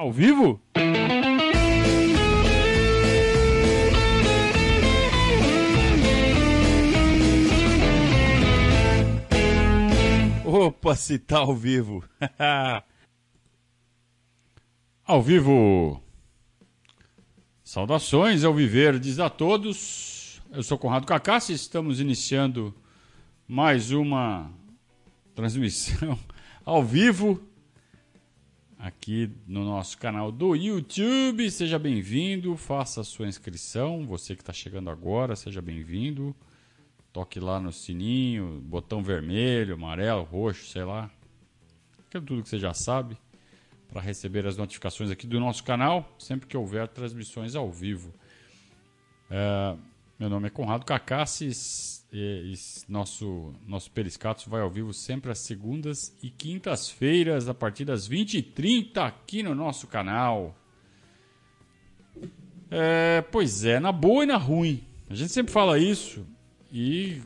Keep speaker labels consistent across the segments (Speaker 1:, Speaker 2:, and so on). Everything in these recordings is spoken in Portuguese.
Speaker 1: Ao vivo? Opa, se tá ao vivo. ao vivo. Saudações ao Viverdes a todos. Eu sou Conrado Cacassi, estamos iniciando mais uma transmissão ao vivo aqui no nosso canal do YouTube. Seja bem-vindo, faça a sua inscrição. Você que está chegando agora, seja bem-vindo. Toque lá no sininho, botão vermelho, amarelo, roxo, sei lá. Aquilo tudo que você já sabe para receber as notificações aqui do nosso canal sempre que houver transmissões ao vivo. É, meu nome é Conrado Cacassis e, e, nosso, nosso Periscatos vai ao vivo sempre às segundas e quintas-feiras, a partir das 20h30 aqui no nosso canal. É, pois é, na boa e na ruim. A gente sempre fala isso e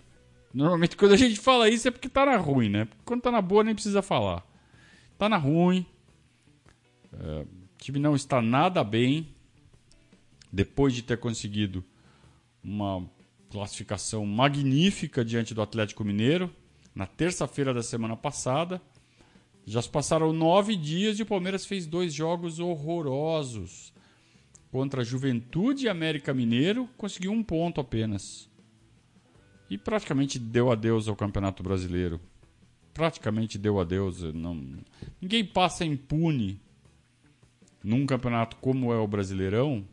Speaker 1: normalmente quando a gente fala isso é porque tá na ruim, né? Porque quando tá na boa nem precisa falar. Tá na ruim, é, o time não está nada bem depois de ter conseguido uma classificação magnífica diante do Atlético Mineiro na terça-feira da semana passada. Já se passaram nove dias e o Palmeiras fez dois jogos horrorosos contra a Juventude e América Mineiro, conseguiu um ponto apenas. E praticamente deu adeus ao Campeonato Brasileiro. Praticamente deu adeus. Não... Ninguém passa impune num campeonato como é o Brasileirão,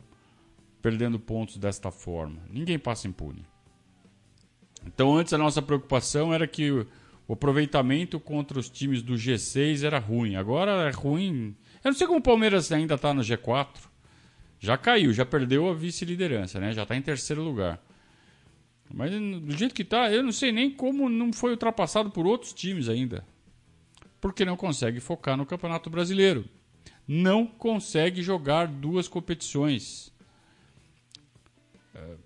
Speaker 1: perdendo pontos desta forma. Ninguém passa impune. Então, antes a nossa preocupação era que o aproveitamento contra os times do G6 era ruim. Agora é ruim. Eu não sei como o Palmeiras ainda está no G4. Já caiu, já perdeu a vice-liderança, né? Já está em terceiro lugar. Mas do jeito que está, eu não sei nem como não foi ultrapassado por outros times ainda. Porque não consegue focar no Campeonato Brasileiro não consegue jogar duas competições. É...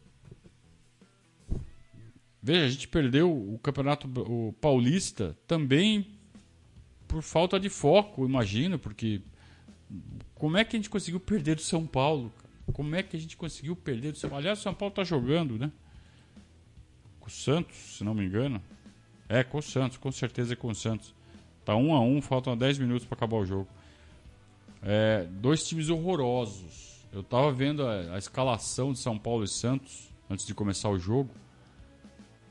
Speaker 1: Veja, a gente perdeu o campeonato paulista também por falta de foco, imagino, porque como é que a gente conseguiu perder do São Paulo? Como é que a gente conseguiu perder do São Paulo? Aliás, o São Paulo está jogando, né? Com o Santos, se não me engano. É, com o Santos, com certeza é com o Santos. Tá um a um, faltam 10 minutos para acabar o jogo. É, dois times horrorosos. Eu tava vendo a, a, escalação de São Paulo e Santos antes de começar o jogo.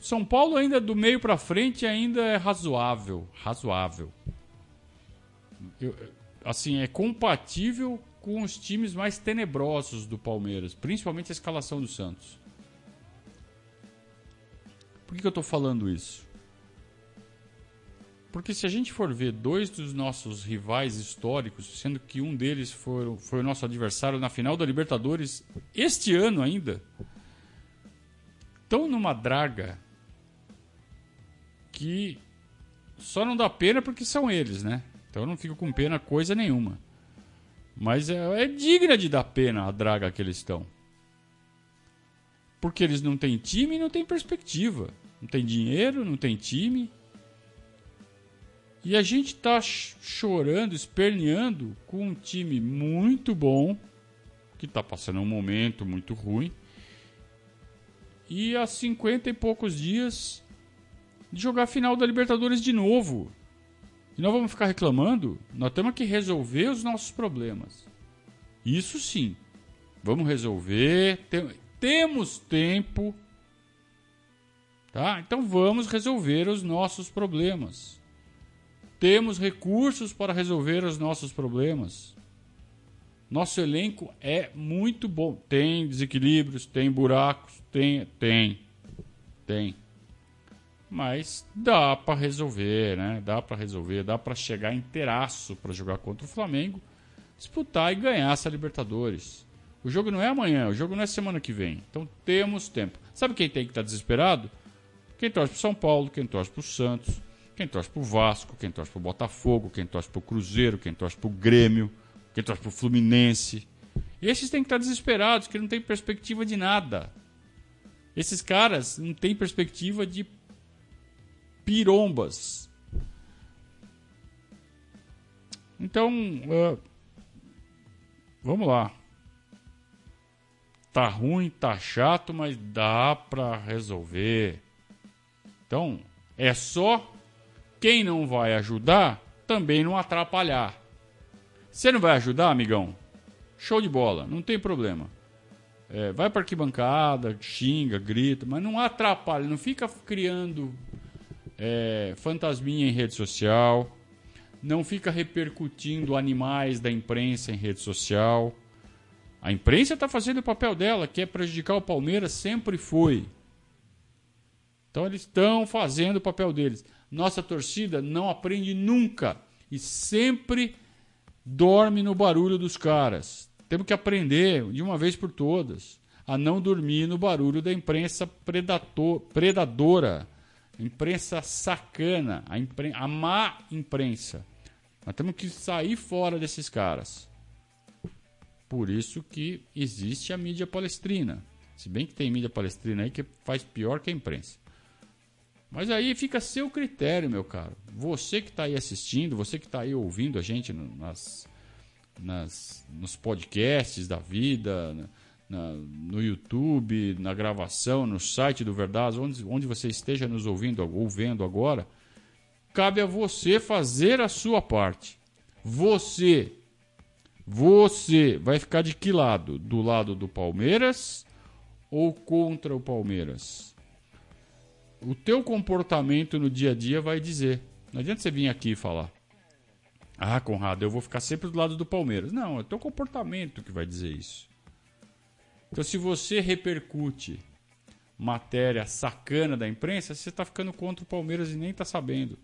Speaker 1: São Paulo ainda do meio para frente ainda é razoável, razoável. Eu, assim, é compatível com os times mais tenebrosos do Palmeiras, principalmente a escalação do Santos. Por que, que eu estou falando isso? Porque se a gente for ver dois dos nossos rivais históricos, sendo que um deles foi, foi o nosso adversário na final da Libertadores este ano ainda, estão numa draga que só não dá pena porque são eles, né? Então eu não fico com pena coisa nenhuma. Mas é, é digna de dar pena a draga que eles estão. Porque eles não têm time e não têm perspectiva. Não tem dinheiro, não tem time e a gente está chorando, esperneando com um time muito bom, que está passando um momento muito ruim. E há 50 e poucos dias de jogar a final da Libertadores de novo. E nós vamos ficar reclamando? Nós temos que resolver os nossos problemas. Isso sim. Vamos resolver. Tem, temos tempo. Tá? Então vamos resolver os nossos problemas. Temos recursos para resolver os nossos problemas. Nosso elenco é muito bom. Tem desequilíbrios, tem buracos, tem, tem, tem. Mas dá para resolver, né? Dá para resolver, dá para chegar inteiraço para jogar contra o Flamengo, disputar e ganhar essa Libertadores. O jogo não é amanhã, o jogo não é semana que vem. Então temos tempo. Sabe quem tem que estar tá desesperado? Quem torce para São Paulo, quem torce para o Santos, quem torce pro Vasco, quem torce pro Botafogo, quem torce pro Cruzeiro, quem torce pro Grêmio, quem torce pro Fluminense. Esses têm que estar desesperados, que não tem perspectiva de nada. Esses caras não têm perspectiva de pirombas. Então, uh, vamos lá. Tá ruim, tá chato, mas dá pra resolver. Então, é só quem não vai ajudar também não atrapalhar. Você não vai ajudar, amigão? Show de bola, não tem problema. É, vai para arquibancada, xinga, grita, mas não atrapalha, não fica criando é, fantasminha em rede social, não fica repercutindo animais da imprensa em rede social. A imprensa está fazendo o papel dela, que é prejudicar o Palmeiras, sempre foi. Então eles estão fazendo o papel deles. Nossa torcida não aprende nunca e sempre dorme no barulho dos caras. Temos que aprender de uma vez por todas a não dormir no barulho da imprensa predator, predadora, imprensa sacana, a, impren a má imprensa. Nós temos que sair fora desses caras. Por isso que existe a mídia palestrina. Se bem que tem mídia palestrina aí que faz pior que a imprensa. Mas aí fica a seu critério, meu caro. Você que está aí assistindo, você que está aí ouvindo a gente nas, nas, nos podcasts da vida, na, no YouTube, na gravação, no site do Verdade, onde, onde você esteja nos ouvindo ou vendo agora, cabe a você fazer a sua parte. Você, você vai ficar de que lado? Do lado do Palmeiras ou contra o Palmeiras? o teu comportamento no dia a dia vai dizer. Não adianta você vir aqui e falar. Ah, Conrado, eu vou ficar sempre do lado do Palmeiras. Não, é o teu comportamento que vai dizer isso. Então, se você repercute matéria sacana da imprensa, você está ficando contra o Palmeiras e nem está sabendo.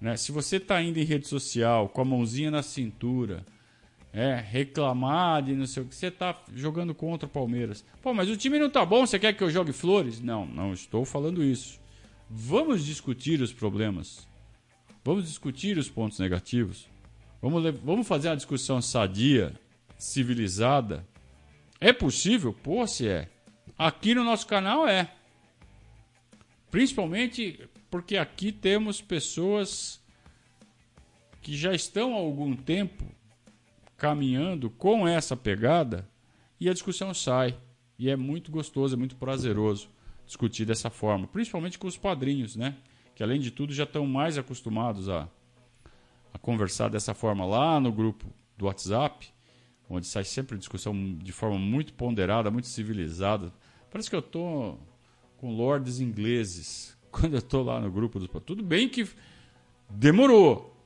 Speaker 1: Né? Se você está indo em rede social com a mãozinha na cintura, é, reclamar de não sei o que, você tá jogando contra o Palmeiras. Pô, mas o time não tá bom, você quer que eu jogue flores? Não, não estou falando isso. Vamos discutir os problemas. Vamos discutir os pontos negativos. Vamos, vamos fazer uma discussão sadia, civilizada. É possível? Pô, se é. Aqui no nosso canal é. Principalmente porque aqui temos pessoas que já estão há algum tempo caminhando com essa pegada e a discussão sai. E é muito gostoso, é muito prazeroso discutir dessa forma, principalmente com os padrinhos, né? Que além de tudo já estão mais acostumados a, a conversar dessa forma lá no grupo do WhatsApp, onde sai sempre discussão de forma muito ponderada, muito civilizada. Parece que eu tô com lords ingleses quando eu tô lá no grupo dos. Tudo bem que demorou,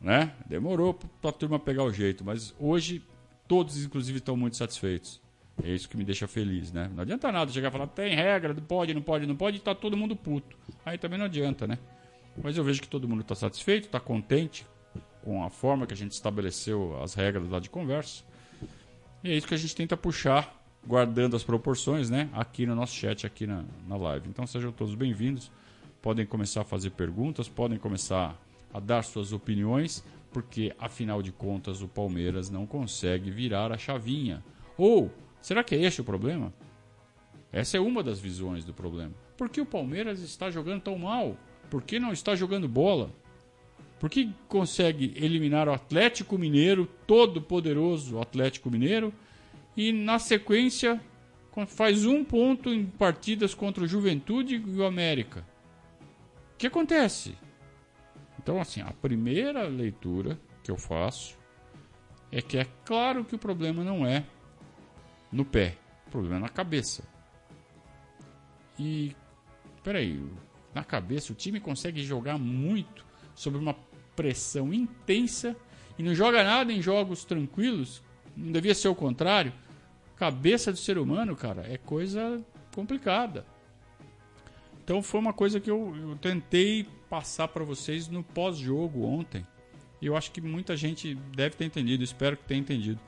Speaker 1: né? Demorou para a turma pegar o jeito, mas hoje todos, inclusive, estão muito satisfeitos. É isso que me deixa feliz, né? Não adianta nada chegar e falar, tem regra, não pode, não pode, não pode, e tá todo mundo puto. Aí também não adianta, né? Mas eu vejo que todo mundo está satisfeito, está contente com a forma que a gente estabeleceu as regras lá de conversa. E é isso que a gente tenta puxar, guardando as proporções, né? Aqui no nosso chat, aqui na, na live. Então sejam todos bem-vindos. Podem começar a fazer perguntas, podem começar a dar suas opiniões, porque afinal de contas o Palmeiras não consegue virar a chavinha. Ou será que é este o problema? Essa é uma das visões do problema. Por que o Palmeiras está jogando tão mal? Por que não está jogando bola? Por que consegue eliminar o Atlético Mineiro, todo poderoso Atlético Mineiro, e na sequência faz um ponto em partidas contra o Juventude e o América? O que acontece? Então, assim, a primeira leitura que eu faço é que é claro que o problema não é no pé, o problema é na cabeça. E, peraí, na cabeça o time consegue jogar muito sobre uma pressão intensa e não joga nada em jogos tranquilos. Não devia ser o contrário. Cabeça do ser humano, cara, é coisa complicada. Então foi uma coisa que eu, eu tentei passar para vocês no pós-jogo ontem. E eu acho que muita gente deve ter entendido, espero que tenha entendido.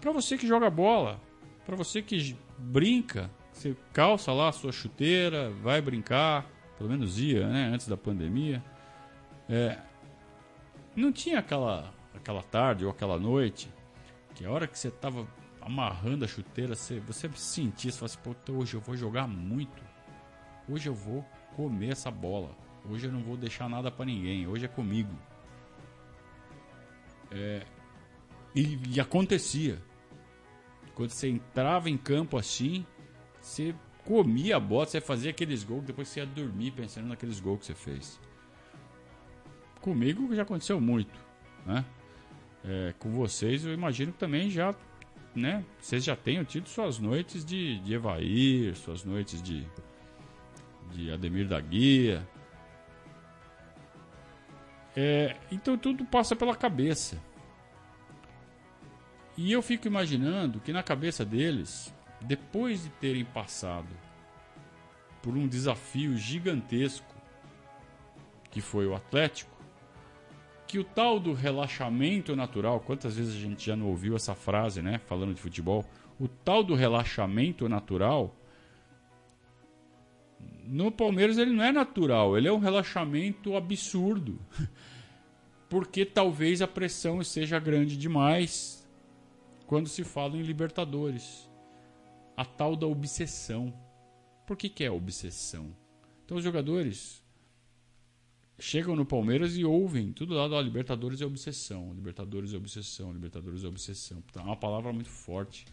Speaker 1: Para você que joga bola, para você que brinca, você calça lá a sua chuteira, vai brincar, pelo menos ia, né, antes da pandemia. É, não tinha aquela, aquela tarde ou aquela noite que a hora que você estava amarrando a chuteira, você, você sentia, você falava assim, hoje eu vou jogar muito. Hoje eu vou comer essa bola. Hoje eu não vou deixar nada para ninguém. Hoje é comigo. É, E, e acontecia. Quando você entrava em campo assim, você comia a bola, você fazia aqueles gols, depois você ia dormir pensando naqueles gols que você fez. Comigo já aconteceu muito, né? É, com vocês eu imagino que também já, né? Vocês já tenham tido suas noites de, de Evair, suas noites de, de Ademir da Guia. É, então tudo passa pela cabeça. E eu fico imaginando que na cabeça deles, depois de terem passado por um desafio gigantesco, que foi o Atlético, que o tal do relaxamento natural, quantas vezes a gente já não ouviu essa frase, né, falando de futebol, o tal do relaxamento natural no Palmeiras ele não é natural, ele é um relaxamento absurdo. Porque talvez a pressão seja grande demais quando se fala em Libertadores. A tal da obsessão. Por que, que é obsessão? Então os jogadores chegam no Palmeiras e ouvem tudo lá da Libertadores é obsessão, Libertadores é obsessão, Libertadores é obsessão. É uma palavra muito forte.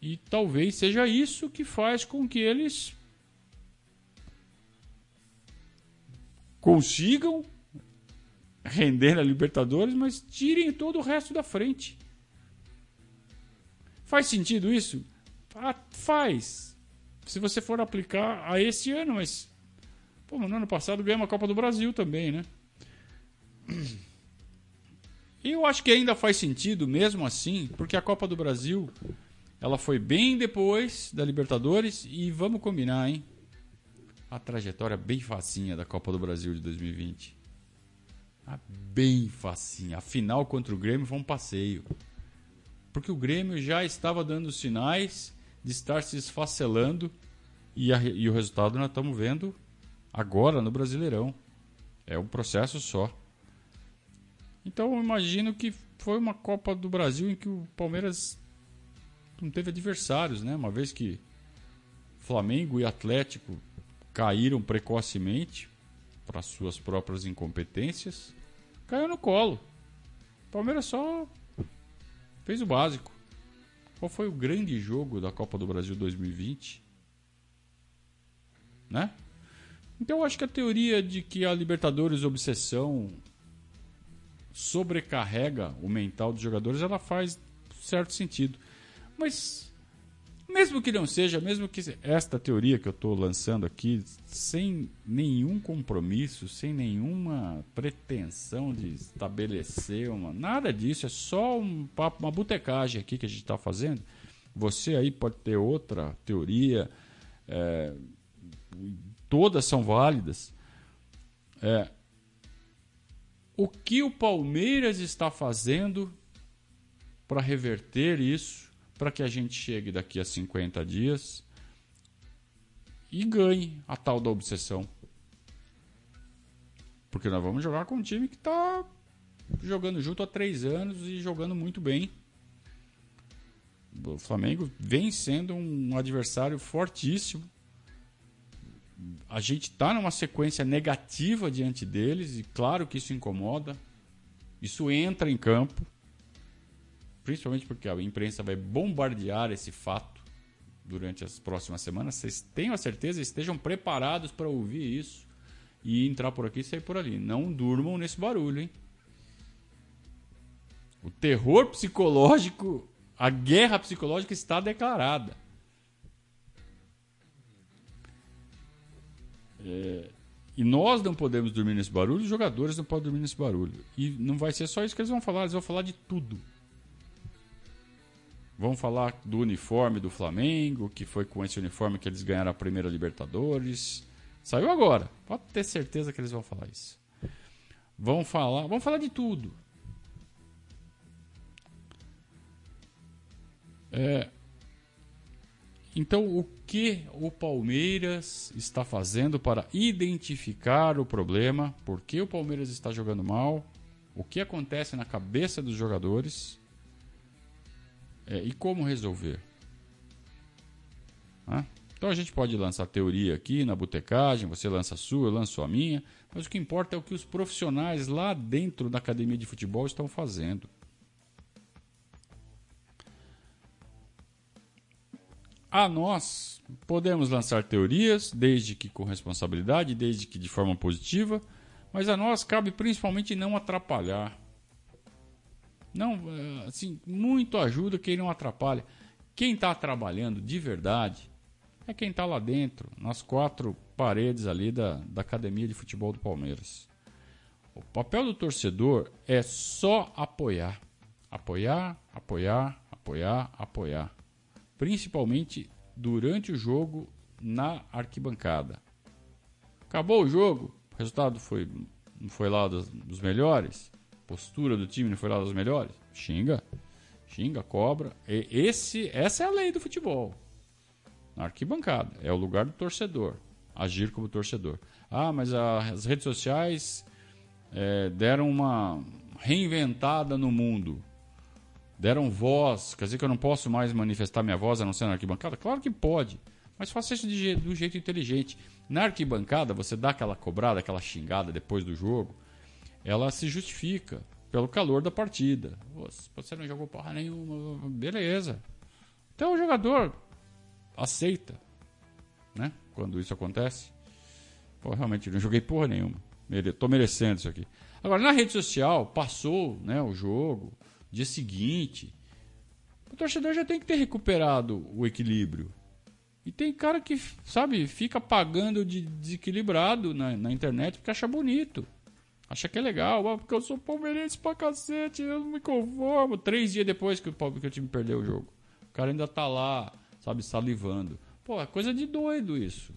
Speaker 1: E talvez seja isso que faz com que eles consigam render na Libertadores, mas tirem todo o resto da frente. Faz sentido isso? Ah, faz. Se você for aplicar a esse ano, mas. Pô, no ano passado ganhamos a Copa do Brasil também, né? Eu acho que ainda faz sentido mesmo assim, porque a Copa do Brasil ela foi bem depois da Libertadores e vamos combinar, hein? A trajetória bem facinha da Copa do Brasil de 2020. Ah, bem facinha. A final contra o Grêmio foi um passeio. Porque o Grêmio já estava dando sinais de estar se esfacelando e, a, e o resultado nós estamos vendo agora no Brasileirão. É um processo só. Então eu imagino que foi uma Copa do Brasil em que o Palmeiras não teve adversários, né? Uma vez que Flamengo e Atlético caíram precocemente para suas próprias incompetências, caiu no colo. O Palmeiras só fez o básico. Qual foi o grande jogo da Copa do Brasil 2020? Né? Então eu acho que a teoria de que a Libertadores obsessão sobrecarrega o mental dos jogadores, ela faz certo sentido. Mas, mesmo que não seja, mesmo que esta teoria que eu estou lançando aqui, sem nenhum compromisso, sem nenhuma pretensão de estabelecer uma. Nada disso, é só um papo, uma botecagem aqui que a gente está fazendo. Você aí pode ter outra teoria, é, todas são válidas. É, o que o Palmeiras está fazendo para reverter isso para que a gente chegue daqui a 50 dias e ganhe a tal da obsessão. Porque nós vamos jogar com um time que está jogando junto há três anos e jogando muito bem. O Flamengo vem sendo um adversário fortíssimo. A gente está numa sequência negativa diante deles e claro que isso incomoda. Isso entra em campo principalmente porque a imprensa vai bombardear esse fato durante as próximas semanas. Vocês tenham a certeza, estejam preparados para ouvir isso e entrar por aqui e sair por ali. Não durmam nesse barulho, hein? O terror psicológico, a guerra psicológica está declarada. É, e nós não podemos dormir nesse barulho, os jogadores não podem dormir nesse barulho. E não vai ser só isso que eles vão falar, eles vão falar de tudo. Vamos falar do uniforme do Flamengo, que foi com esse uniforme que eles ganharam a primeira Libertadores. Saiu agora. Pode ter certeza que eles vão falar isso. Vamos falar, vamos falar de tudo. É, então, o que o Palmeiras está fazendo para identificar o problema? Por que o Palmeiras está jogando mal? O que acontece na cabeça dos jogadores? É, e como resolver? Hã? Então a gente pode lançar teoria aqui na botecagem, você lança a sua, eu lanço a minha, mas o que importa é o que os profissionais lá dentro da academia de futebol estão fazendo. A nós podemos lançar teorias, desde que com responsabilidade, desde que de forma positiva, mas a nós cabe principalmente não atrapalhar. Não, eh, assim, muito ajuda quem não atrapalha. Quem está trabalhando de verdade é quem está lá dentro, nas quatro paredes ali da, da academia de futebol do Palmeiras. O papel do torcedor é só apoiar. Apoiar, apoiar, apoiar, apoiar. Principalmente durante o jogo na arquibancada. Acabou o jogo, o resultado foi, não foi lá dos, dos melhores, postura do time não foi lá das melhores. Xinga, xinga, cobra. E esse, essa é a lei do futebol. Na arquibancada, é o lugar do torcedor. Agir como torcedor. Ah, mas as redes sociais é, deram uma reinventada no mundo. Deram voz. Quer dizer que eu não posso mais manifestar minha voz a não ser na arquibancada? Claro que pode. Mas faça isso de, um jeito inteligente. Na arquibancada, você dá aquela cobrada, aquela xingada depois do jogo. Ela se justifica pelo calor da partida. Você não jogou porra nenhuma, beleza. Então o jogador aceita, né? Quando isso acontece. Pô, realmente, não joguei porra nenhuma. Mere tô merecendo isso aqui. Agora, na rede social, passou né, o jogo, dia seguinte. O torcedor já tem que ter recuperado o equilíbrio. E tem cara que, sabe, fica pagando de desequilibrado na, na internet porque acha bonito. Acha que é legal, ah, porque eu sou palmeirense pra cacete, eu não me conformo. Três dias depois que o, que o time perdeu o jogo. O cara ainda tá lá sabe, salivando. Pô, é coisa de doido isso.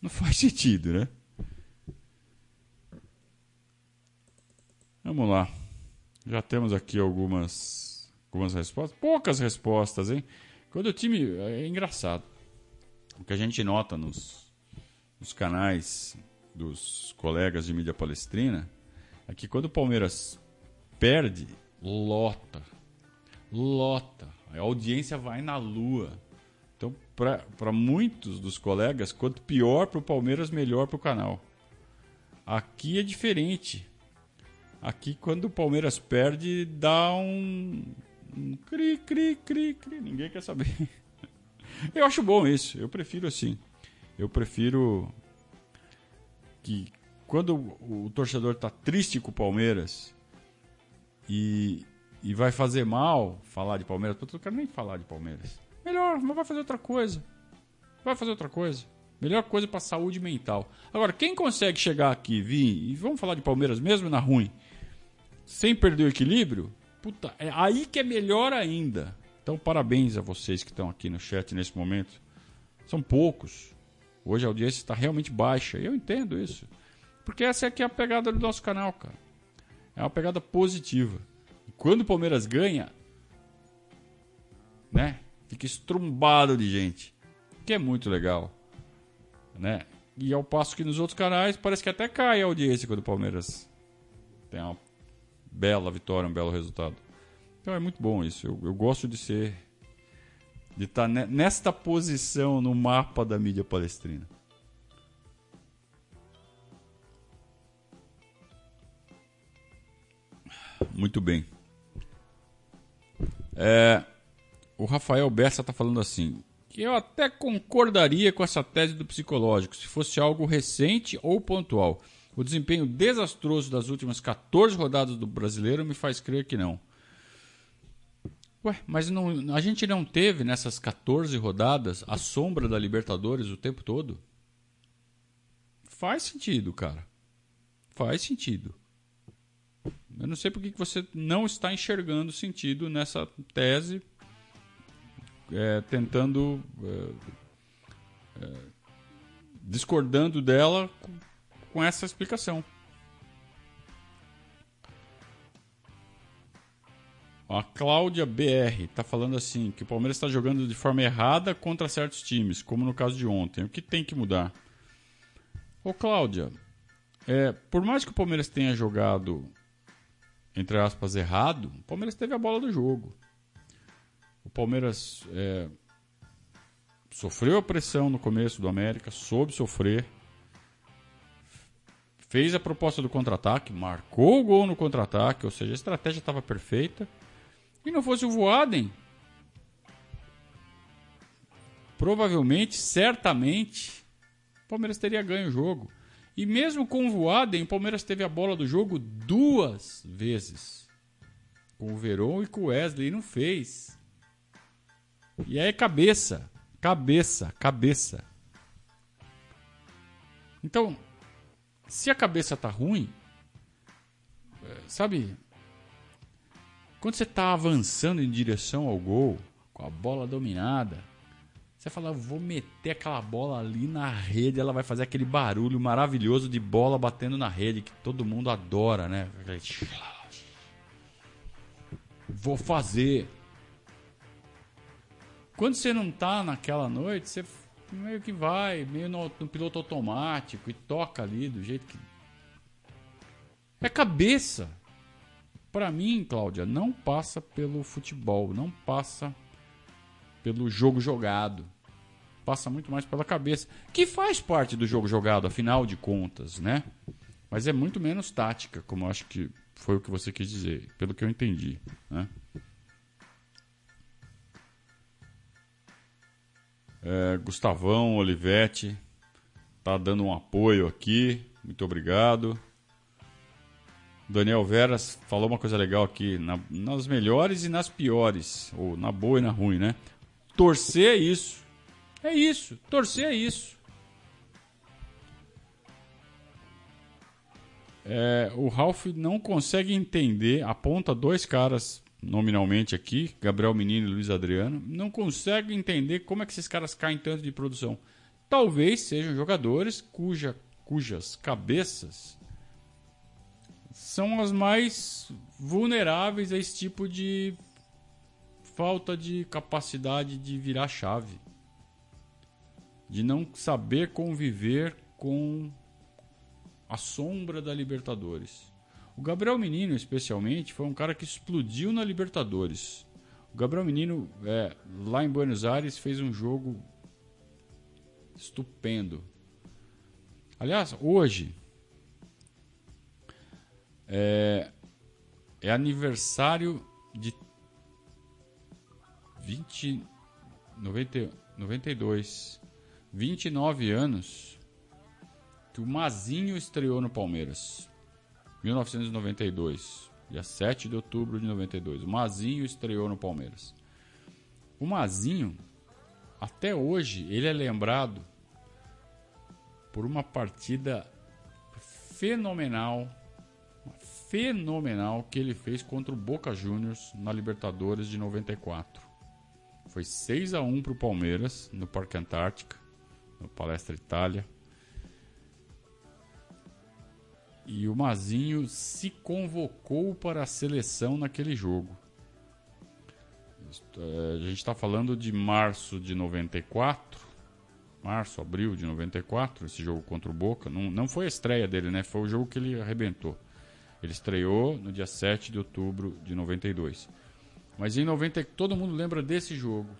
Speaker 1: Não faz sentido, né? Vamos lá. Já temos aqui algumas, algumas respostas. Poucas respostas, hein? Quando o time. É engraçado. O que a gente nota nos, nos canais dos colegas de mídia palestrina é que quando o Palmeiras perde, lota. Lota. A audiência vai na lua. Então, para muitos dos colegas, quanto pior para o Palmeiras, melhor para o canal. Aqui é diferente. Aqui, quando o Palmeiras perde, dá um, um cri, cri, cri, cri. Ninguém quer saber. Eu acho bom isso. Eu prefiro assim. Eu prefiro que quando o torcedor está triste com o Palmeiras e, e vai fazer mal falar de Palmeiras, eu não quero nem falar de Palmeiras. Melhor, mas vai fazer outra coisa. Vai fazer outra coisa. Melhor coisa para saúde mental. Agora, quem consegue chegar aqui, vir, e vamos falar de Palmeiras mesmo na ruim, sem perder o equilíbrio, puta, é aí que é melhor ainda. Então, parabéns a vocês que estão aqui no chat nesse momento. São poucos. Hoje a audiência está realmente baixa. Eu entendo isso. Porque essa é, que é a pegada do nosso canal, cara. É uma pegada positiva quando o Palmeiras ganha, né? Fica estrumbado de gente. Que é muito legal. Né? E ao passo que nos outros canais parece que até cai a audiência quando o Palmeiras tem uma bela vitória, um belo resultado. Então é muito bom isso. Eu, eu gosto de ser. de estar tá nesta posição no mapa da mídia palestrina. Muito bem. É, o Rafael Bessa está falando assim: que eu até concordaria com essa tese do psicológico, se fosse algo recente ou pontual. O desempenho desastroso das últimas 14 rodadas do brasileiro me faz crer que não. Ué, mas não, a gente não teve nessas 14 rodadas a sombra da Libertadores o tempo todo? Faz sentido, cara. Faz sentido. Eu não sei por que você não está enxergando sentido nessa tese, é, tentando. É, é, discordando dela com, essa explicação. A Cláudia BR está falando assim que o Palmeiras está jogando de forma errada contra certos times, como no caso de ontem. O que tem que mudar? Ô Cláudia, é, por mais que o Palmeiras tenha jogado entre aspas, errado, o Palmeiras teve a bola do jogo. O Palmeiras é, sofreu a pressão no começo do América, soube sofrer, fez a proposta do contra-ataque, marcou o gol no contra-ataque, ou seja, a estratégia estava perfeita. E não fosse o Voaden, provavelmente, certamente, o Palmeiras teria ganho o jogo. E mesmo com o Voaden, o Palmeiras teve a bola do jogo duas vezes. Com o Verón e com o Wesley, e não fez. E aí cabeça, cabeça, cabeça. Então, se a cabeça tá ruim, é, sabe? Quando você tá avançando em direção ao gol, com a bola dominada, você fala, vou meter aquela bola ali na rede, ela vai fazer aquele barulho maravilhoso de bola batendo na rede, que todo mundo adora, né? Vou fazer. Quando você não tá naquela noite, você meio que vai, meio no, no piloto automático e toca ali do jeito que. É cabeça. Para mim, Cláudia, não passa pelo futebol, não passa pelo jogo jogado. Passa muito mais pela cabeça, que faz parte do jogo jogado, afinal de contas, né? Mas é muito menos tática, como acho que foi o que você quis dizer, pelo que eu entendi, né? É, Gustavão Olivetti tá dando um apoio aqui. Muito obrigado. Daniel Veras falou uma coisa legal aqui, na, nas melhores e nas piores, ou na boa e na ruim, né? Torcer é isso. É isso, torcer é isso. É, o Ralph não consegue entender, aponta dois caras nominalmente aqui, Gabriel Menino e Luiz Adriano, não consegue entender como é que esses caras caem tanto de produção. Talvez sejam jogadores cuja, cujas cabeças são as mais vulneráveis a esse tipo de falta de capacidade de virar chave. De não saber conviver com a sombra da Libertadores. O Gabriel Menino, especialmente, foi um cara que explodiu na Libertadores. O Gabriel Menino, é, lá em Buenos Aires, fez um jogo estupendo. Aliás, hoje é, é aniversário de 20, 90, 92, 29 anos que o Mazinho estreou no Palmeiras. 1992, dia 7 de outubro de 92. O Mazinho estreou no Palmeiras. O Mazinho, até hoje, ele é lembrado por uma partida fenomenal, fenomenal que ele fez contra o Boca Juniors na Libertadores de 94. Foi 6 a 1 para o Palmeiras no Parque Antártica, no Palestra Itália. E o Mazinho se convocou para a seleção naquele jogo. É, a gente está falando de março de 94. Março, abril de 94, esse jogo contra o Boca. Não, não foi a estreia dele, né? Foi o jogo que ele arrebentou. Ele estreou no dia 7 de outubro de 92. Mas em 90, todo mundo lembra desse jogo.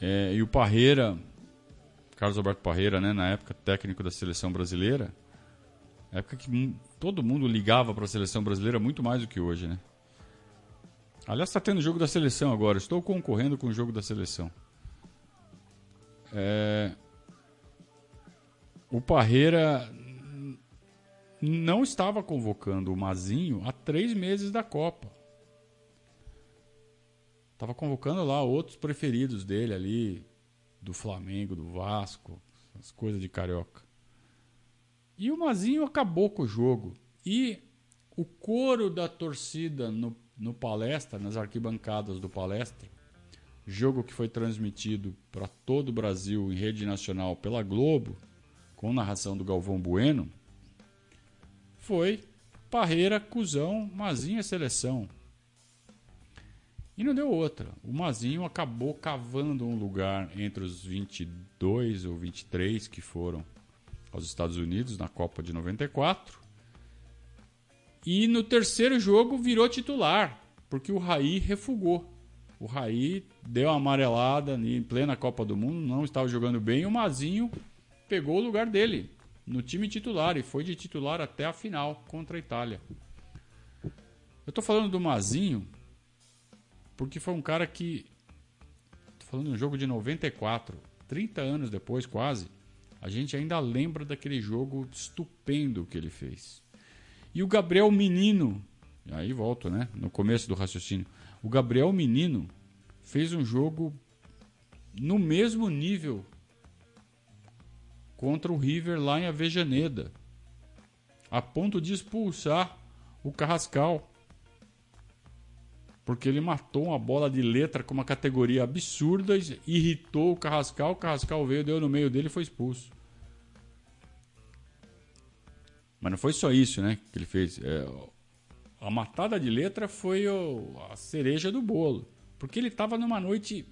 Speaker 1: É, e o Parreira, Carlos Alberto Parreira, né, na época técnico da seleção brasileira, Época que todo mundo ligava para a seleção brasileira muito mais do que hoje, né? Aliás, está tendo jogo da seleção agora. Estou concorrendo com o jogo da seleção. É... O Parreira não estava convocando o Mazinho há três meses da Copa. Estava convocando lá outros preferidos dele ali, do Flamengo, do Vasco, as coisas de carioca. E o Mazinho acabou com o jogo. E o coro da torcida no, no palestra, nas arquibancadas do palestra, jogo que foi transmitido para todo o Brasil em rede nacional pela Globo, com narração do Galvão Bueno, foi Parreira, Cusão, Mazinho é seleção. E não deu outra. O Mazinho acabou cavando um lugar entre os 22 ou 23 que foram aos Estados Unidos na Copa de 94. E no terceiro jogo virou titular, porque o Raí refugou. O Raí deu uma amarelada em plena Copa do Mundo, não estava jogando bem, e o Mazinho pegou o lugar dele no time titular e foi de titular até a final contra a Itália. Eu estou falando do Mazinho porque foi um cara que. Tô falando de um jogo de 94, 30 anos depois, quase. A gente ainda lembra daquele jogo estupendo que ele fez. E o Gabriel Menino, aí volto, né? No começo do raciocínio. O Gabriel Menino fez um jogo no mesmo nível contra o River lá em Avejaneda, a ponto de expulsar o Carrascal porque ele matou uma bola de letra com uma categoria absurda, irritou o Carrascal, o Carrascal veio, deu no meio dele e foi expulso. Mas não foi só isso, né, que ele fez. É, a matada de letra foi o, a cereja do bolo, porque ele estava numa noite,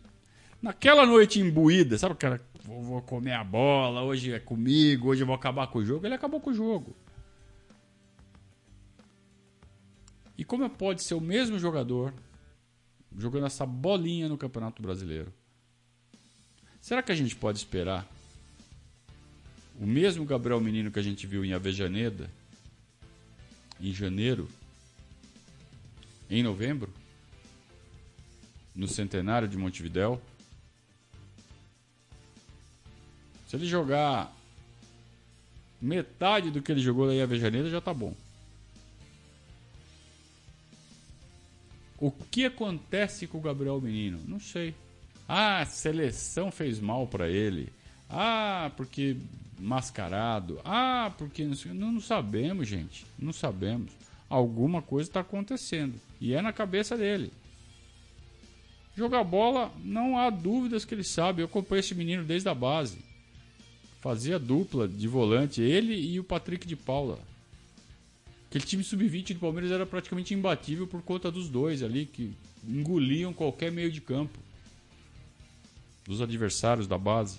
Speaker 1: naquela noite imbuída, sabe, cara, vou, vou comer a bola, hoje é comigo, hoje eu vou acabar com o jogo. Ele acabou com o jogo. E como pode ser o mesmo jogador jogando essa bolinha no Campeonato Brasileiro? Será que a gente pode esperar o mesmo Gabriel Menino que a gente viu em Avejaneda em janeiro, em novembro, no centenário de Montevidéu? Se ele jogar metade do que ele jogou lá em Avejaneda, já tá bom. O que acontece com o Gabriel Menino? Não sei. Ah, a seleção fez mal para ele. Ah, porque mascarado. Ah, porque não, não, não sabemos, gente. Não sabemos. Alguma coisa está acontecendo e é na cabeça dele. Jogar bola, não há dúvidas que ele sabe. Eu acompanho esse menino desde a base. Fazia dupla de volante, ele e o Patrick de Paula. Aquele time sub-20 do Palmeiras era praticamente imbatível por conta dos dois ali, que engoliam qualquer meio de campo dos adversários da base.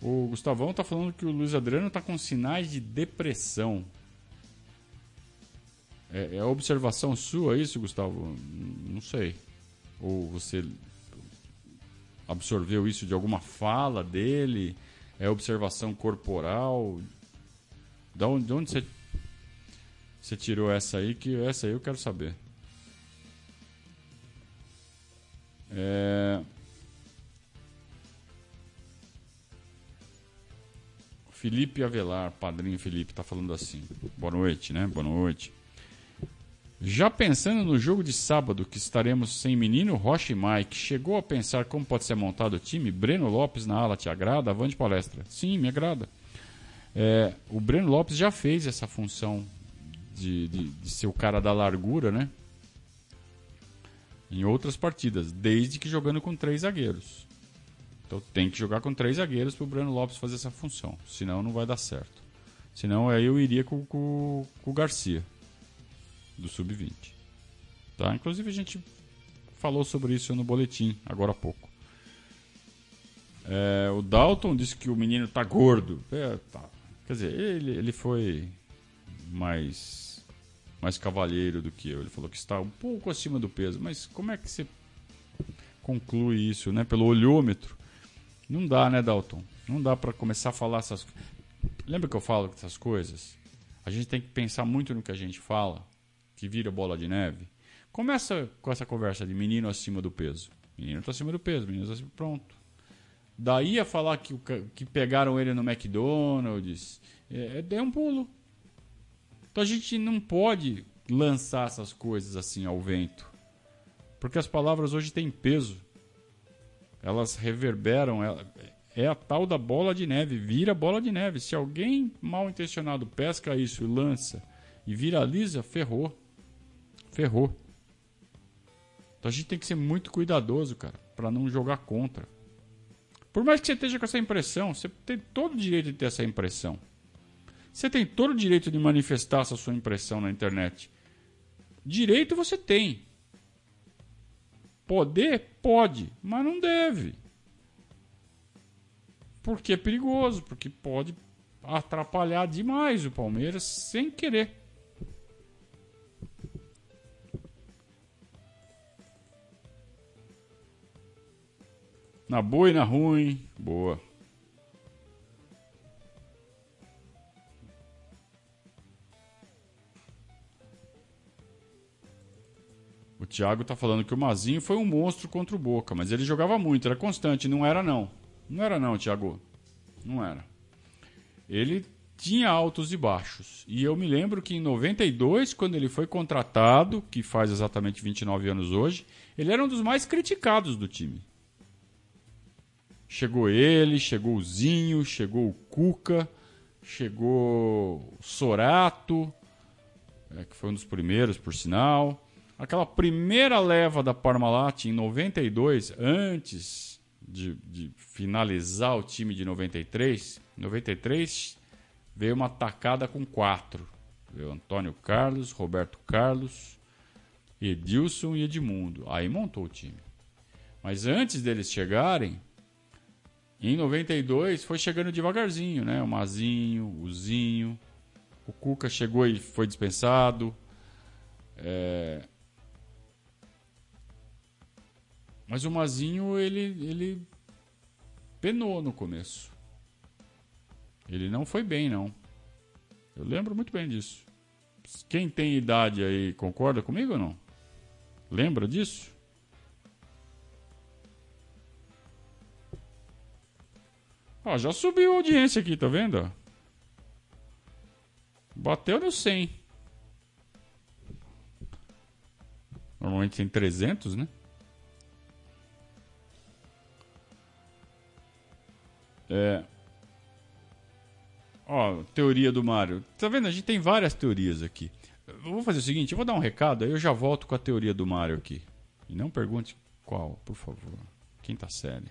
Speaker 1: O Gustavão tá falando que o Luiz Adriano tá com sinais de depressão. É, é observação sua isso, Gustavo? Não sei. Ou você absorveu isso de alguma fala dele? É observação corporal? De onde, de onde você, você tirou essa aí? Que essa aí eu quero saber. É... Felipe Avelar, padrinho Felipe, tá falando assim. Boa noite, né? Boa noite. Já pensando no jogo de sábado, que estaremos sem menino Rocha e Mike, chegou a pensar como pode ser montado o time? Breno Lopes na ala te agrada? Avante palestra. Sim, me agrada. É, o Breno Lopes já fez essa função de, de, de ser o cara da largura, né? Em outras partidas, desde que jogando com três zagueiros. Então tem que jogar com três zagueiros para o Breno Lopes fazer essa função. Senão não vai dar certo. Senão aí eu iria com, com, com o Garcia do sub-20. Tá? Inclusive a gente falou sobre isso no boletim agora há pouco. É, o Dalton disse que o menino tá gordo. É, tá. Quer dizer, ele, ele foi mais, mais cavalheiro do que eu. Ele falou que está um pouco acima do peso. Mas como é que você conclui isso, né? Pelo olhômetro? Não dá, né, Dalton? Não dá para começar a falar essas Lembra que eu falo essas coisas? A gente tem que pensar muito no que a gente fala que vira bola de neve. Começa com essa conversa de menino acima do peso. Menino está acima do peso, menino está acima. Pronto. Daí a falar que, que pegaram ele no McDonald's. É, é um pulo. Então a gente não pode lançar essas coisas assim ao vento. Porque as palavras hoje têm peso. Elas reverberam. É a tal da bola de neve. Vira bola de neve. Se alguém mal intencionado pesca isso e lança e viraliza, ferrou ferrou. Então a gente tem que ser muito cuidadoso, cara, para não jogar contra. Por mais que você esteja com essa impressão, você tem todo o direito de ter essa impressão. Você tem todo o direito de manifestar essa sua impressão na internet. Direito você tem. Poder? Pode, mas não deve. Porque é perigoso, porque pode atrapalhar demais o Palmeiras sem querer. Na boa e na ruim, boa. O Thiago tá falando que o Mazinho foi um monstro contra o Boca, mas ele jogava muito, era constante, não era não. Não era não, Thiago. Não era. Ele tinha altos e baixos. E eu me lembro que em 92, quando ele foi contratado, que faz exatamente 29 anos hoje, ele era um dos mais criticados do time. Chegou ele, chegou o Zinho, chegou o Cuca, chegou o Sorato, é, que foi um dos primeiros, por sinal aquela primeira leva da Parmalat em 92, antes de, de, finalizar o time de 93, em 93 veio uma tacada com quatro. Veio Antônio Carlos, Roberto Carlos, Edilson e Edmundo. Aí montou o time. Mas antes deles chegarem, em 92 foi chegando devagarzinho, né? O Mazinho, o Zinho, o Cuca chegou e foi dispensado. É, Mas o Mazinho, ele, ele penou no começo. Ele não foi bem, não. Eu lembro muito bem disso. Quem tem idade aí concorda comigo ou não? Lembra disso? Ó, já subiu a audiência aqui, tá vendo? Bateu no 100. Normalmente tem 300, né? É. Ó, teoria do Mario. Tá vendo? A gente tem várias teorias aqui. Eu vou fazer o seguinte, eu vou dar um recado, aí eu já volto com a teoria do Mario aqui. E não pergunte qual, por favor. Quinta série.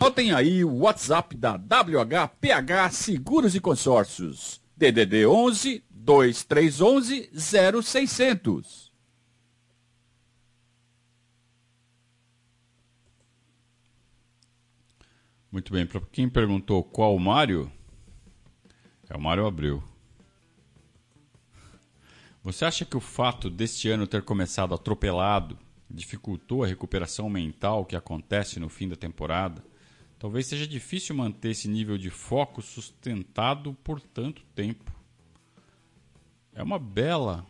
Speaker 2: Notem aí o WhatsApp da WHPH Seguros e Consórcios. DDD 11 2311 0600.
Speaker 1: Muito bem, para quem perguntou qual o Mário, é o Mário Abreu. Você acha que o fato deste ano ter começado atropelado dificultou a recuperação mental que acontece no fim da temporada? Talvez seja difícil manter esse nível de foco sustentado por tanto tempo. É uma bela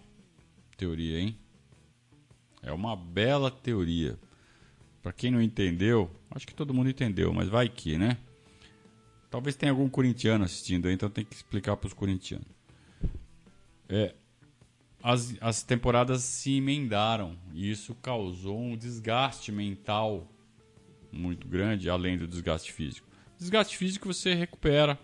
Speaker 1: teoria, hein? É uma bela teoria. Para quem não entendeu, acho que todo mundo entendeu, mas vai que, né? Talvez tenha algum corintiano assistindo aí, então tem que explicar para os corintianos. É, as, as temporadas se emendaram e isso causou um desgaste mental muito grande, além do desgaste físico. Desgaste físico você recupera,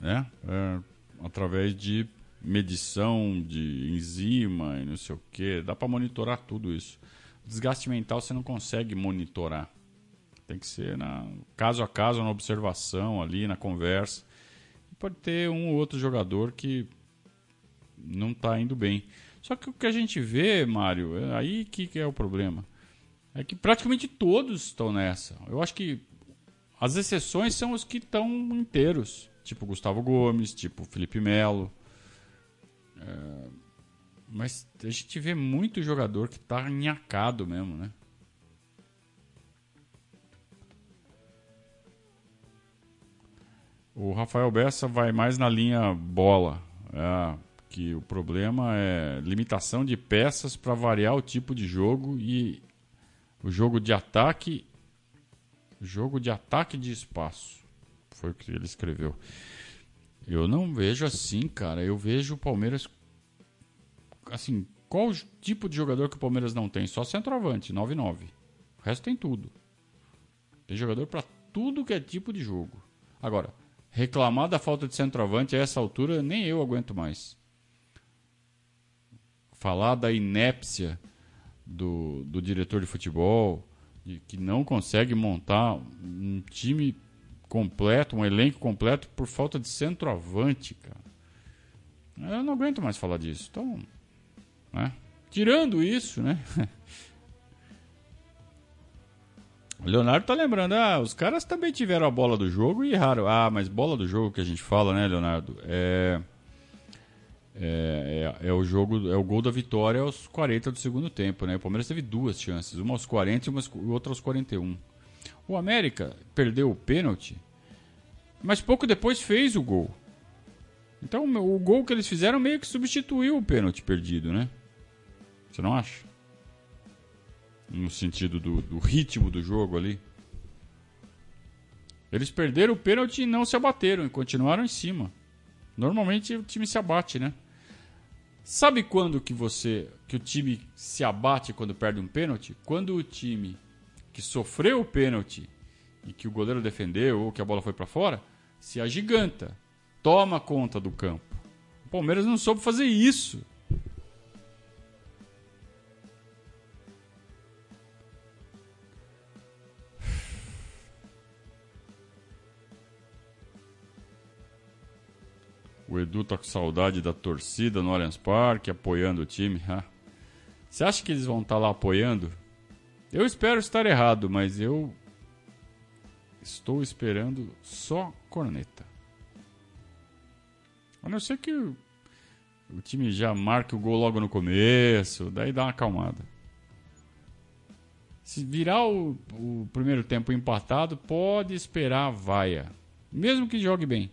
Speaker 1: né? É, através de medição de enzima e não sei o que, dá para monitorar tudo isso desgaste mental você não consegue monitorar. Tem que ser na, caso a caso, na observação ali, na conversa. Pode ter um ou outro jogador que não está indo bem. Só que o que a gente vê, Mário, é aí que, que é o problema. É que praticamente todos estão nessa. Eu acho que as exceções são os que estão inteiros. Tipo Gustavo Gomes, tipo Felipe Melo. É, mas a gente vê muito jogador que tá nhacado mesmo, né? O Rafael Bessa vai mais na linha bola. É, que o problema é limitação de peças para variar o tipo de jogo e o jogo de ataque. Jogo de ataque de espaço. Foi o que ele escreveu. Eu não vejo assim, cara. Eu vejo o Palmeiras. Assim, qual tipo de jogador que o Palmeiras não tem? Só centroavante, 9-9. O resto tem tudo. Tem jogador para tudo que é tipo de jogo. Agora, reclamar da falta de centroavante a essa altura, nem eu aguento mais. Falar da inépcia do, do diretor de futebol, de que não consegue montar um time completo, um elenco completo por falta de centroavante, cara. Eu não aguento mais falar disso. Então, né? Tirando isso, né? O Leonardo tá lembrando, ah, os caras também tiveram a bola do jogo e erraram. Ah, mas bola do jogo que a gente fala, né, Leonardo? É, é, é, é, o jogo, é o gol da vitória aos 40 do segundo tempo, né? O Palmeiras teve duas chances, uma aos 40 e uma, outra aos 41. O América perdeu o pênalti, mas pouco depois fez o gol. Então o gol que eles fizeram meio que substituiu o pênalti perdido, né? Você não acha? no sentido do, do ritmo do jogo ali. Eles perderam o pênalti e não se abateram, e continuaram em cima. Normalmente o time se abate, né? Sabe quando que você que o time se abate quando perde um pênalti? Quando o time que sofreu o pênalti e que o goleiro defendeu ou que a bola foi para fora se agiganta, toma conta do campo. O Palmeiras não soube fazer isso. O Edu tá com saudade da torcida no Allianz Parque, apoiando o time. Você acha que eles vão estar tá lá apoiando? Eu espero estar errado, mas eu estou esperando só corneta. A não ser que o, o time já marque o gol logo no começo, daí dá uma acalmada. Se virar o, o primeiro tempo empatado, pode esperar a vaia. Mesmo que jogue bem.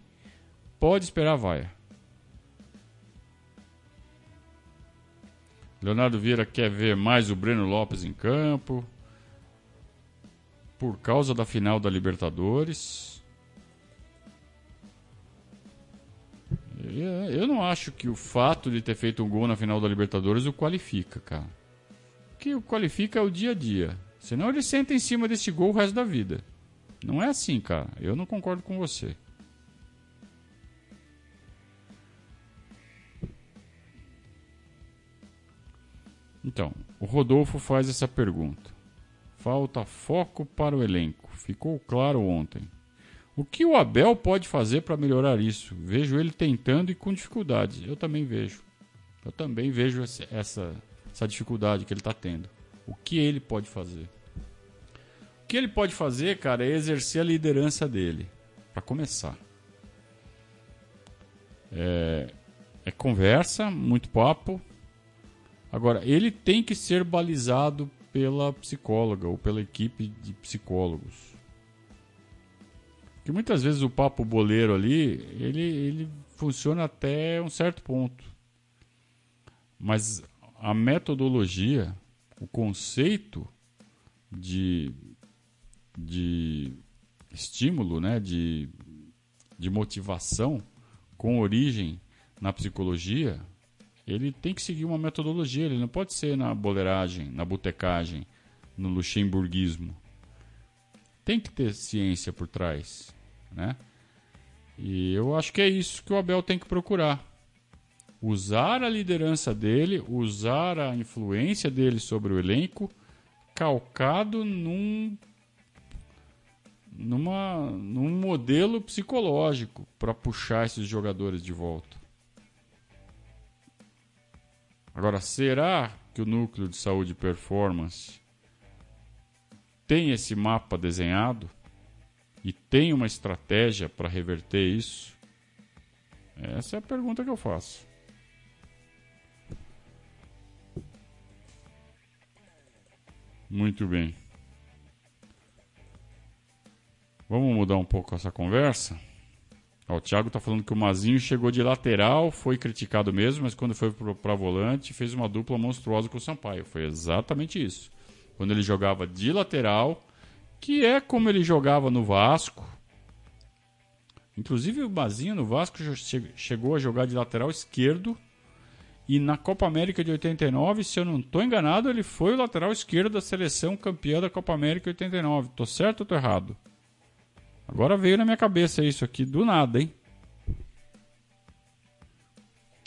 Speaker 1: Pode esperar a vaia. Leonardo Vieira quer ver mais o Breno Lopes em campo. Por causa da final da Libertadores. Eu não acho que o fato de ter feito um gol na final da Libertadores o qualifica, cara. O que o qualifica é o dia a dia. Senão ele senta em cima desse gol o resto da vida. Não é assim, cara. Eu não concordo com você. Então, o Rodolfo faz essa pergunta. Falta foco para o elenco. Ficou claro ontem. O que o Abel pode fazer para melhorar isso? Vejo ele tentando e com dificuldades. Eu também vejo. Eu também vejo essa, essa dificuldade que ele está tendo. O que ele pode fazer? O que ele pode fazer, cara, é exercer a liderança dele. Para começar. É, é conversa, muito papo, Agora, ele tem que ser balizado pela psicóloga ou pela equipe de psicólogos. Porque muitas vezes o papo boleiro ali, ele, ele funciona até um certo ponto. Mas a metodologia, o conceito de, de estímulo, né, de, de motivação com origem na psicologia, ele tem que seguir uma metodologia, ele não pode ser na boleiragem, na botecagem, no luxemburguismo. Tem que ter ciência por trás, né? E eu acho que é isso que o Abel tem que procurar. Usar a liderança dele, usar a influência dele sobre o elenco, calcado num numa, num modelo psicológico para puxar esses jogadores de volta. Agora, será que o núcleo de saúde e performance tem esse mapa desenhado e tem uma estratégia para reverter isso? Essa é a pergunta que eu faço. Muito bem. Vamos mudar um pouco essa conversa? Ó, o Thiago tá falando que o Mazinho chegou de lateral, foi criticado mesmo, mas quando foi para volante fez uma dupla monstruosa com o Sampaio. Foi exatamente isso. Quando ele jogava de lateral, que é como ele jogava no Vasco. Inclusive o Mazinho no Vasco chegou a jogar de lateral esquerdo. E na Copa América de 89, se eu não estou enganado, ele foi o lateral esquerdo da seleção campeã da Copa América 89. Tô certo ou tô errado? Agora veio na minha cabeça isso aqui do nada, hein?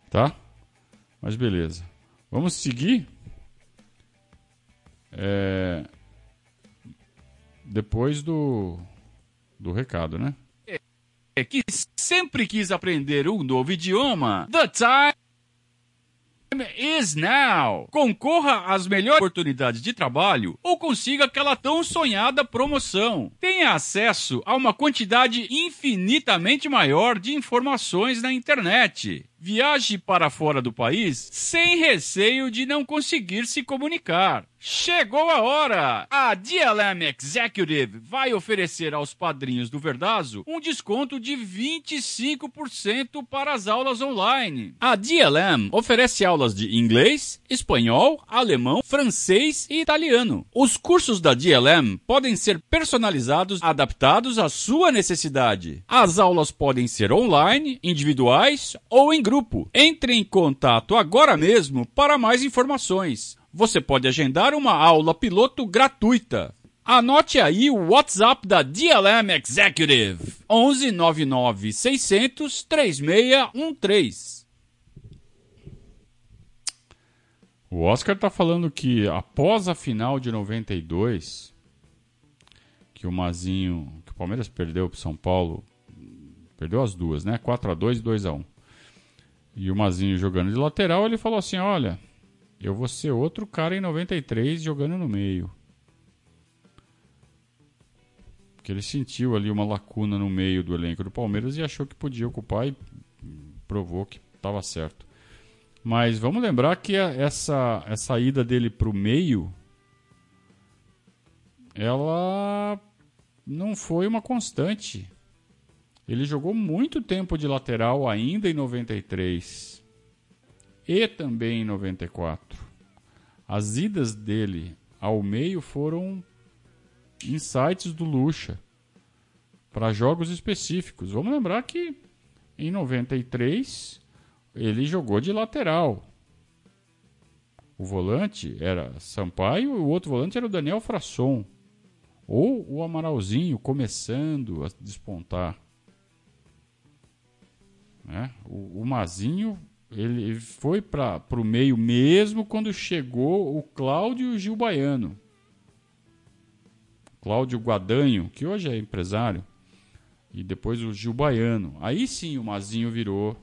Speaker 1: Tá? Mas beleza. Vamos seguir? É... Depois do, do recado, né?
Speaker 2: É que sempre quis aprender um novo idioma. The time is now. Concorra às melhores oportunidades de trabalho ou consiga aquela tão sonhada promoção. Tenha acesso a uma quantidade infinitamente maior de informações na internet. Viaje para fora do país sem receio de não conseguir se comunicar. Chegou a hora! A DLM Executive vai oferecer aos padrinhos do Verdazo um desconto de 25% para as aulas online. A DLM oferece aulas de inglês, espanhol, alemão, francês e italiano. Os cursos da DLM podem ser personalizados, adaptados à sua necessidade. As aulas podem ser online, individuais ou em grupo. Entre em contato agora mesmo para mais informações. Você pode agendar uma aula piloto gratuita. Anote aí o WhatsApp da DLM Executive: 11 99 600 3613.
Speaker 1: O Oscar tá falando que após a final de 92, que o Mazinho, que o Palmeiras perdeu para São Paulo, perdeu as duas, né? 4 a 2 e 2 a 1. E o Mazinho jogando de lateral, ele falou assim: Olha, eu vou ser outro cara em 93 jogando no meio. Porque ele sentiu ali uma lacuna no meio do elenco do Palmeiras e achou que podia ocupar e provou que estava certo. Mas vamos lembrar que essa, essa ida dele para o meio ela não foi uma constante. Ele jogou muito tempo de lateral ainda em 93 e também em 94. As idas dele ao meio foram insights do Lucha para jogos específicos. Vamos lembrar que em 93 ele jogou de lateral. O volante era Sampaio e o outro volante era o Daniel Frasson. Ou o Amaralzinho começando a despontar. Né? O, o Mazinho ele foi para o meio mesmo quando chegou o Cláudio Gil Baiano. Cláudio Guadanho, que hoje é empresário, e depois o Gil Baiano. Aí sim o Mazinho virou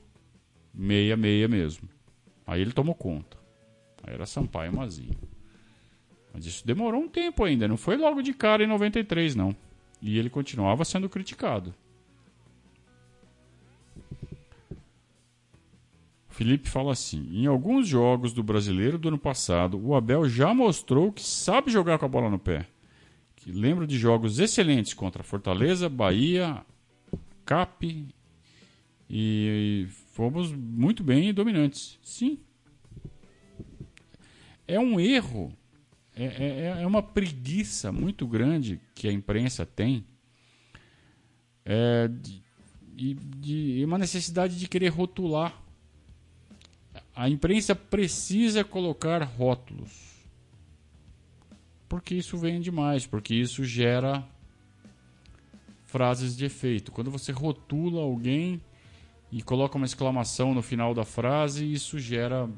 Speaker 1: meia-meia mesmo. Aí ele tomou conta. Aí era Sampaio Mazinho. Mas isso demorou um tempo ainda, não foi logo de cara em 93, não. E ele continuava sendo criticado. Felipe fala assim: em alguns jogos do brasileiro do ano passado, o Abel já mostrou que sabe jogar com a bola no pé. Que lembro de jogos excelentes contra Fortaleza, Bahia, Cap e fomos muito bem dominantes. Sim. É um erro, é, é, é uma preguiça muito grande que a imprensa tem é, de uma necessidade de querer rotular a imprensa precisa colocar rótulos. Porque isso vende mais, porque isso gera frases de efeito. Quando você rotula alguém e coloca uma exclamação no final da frase, isso gera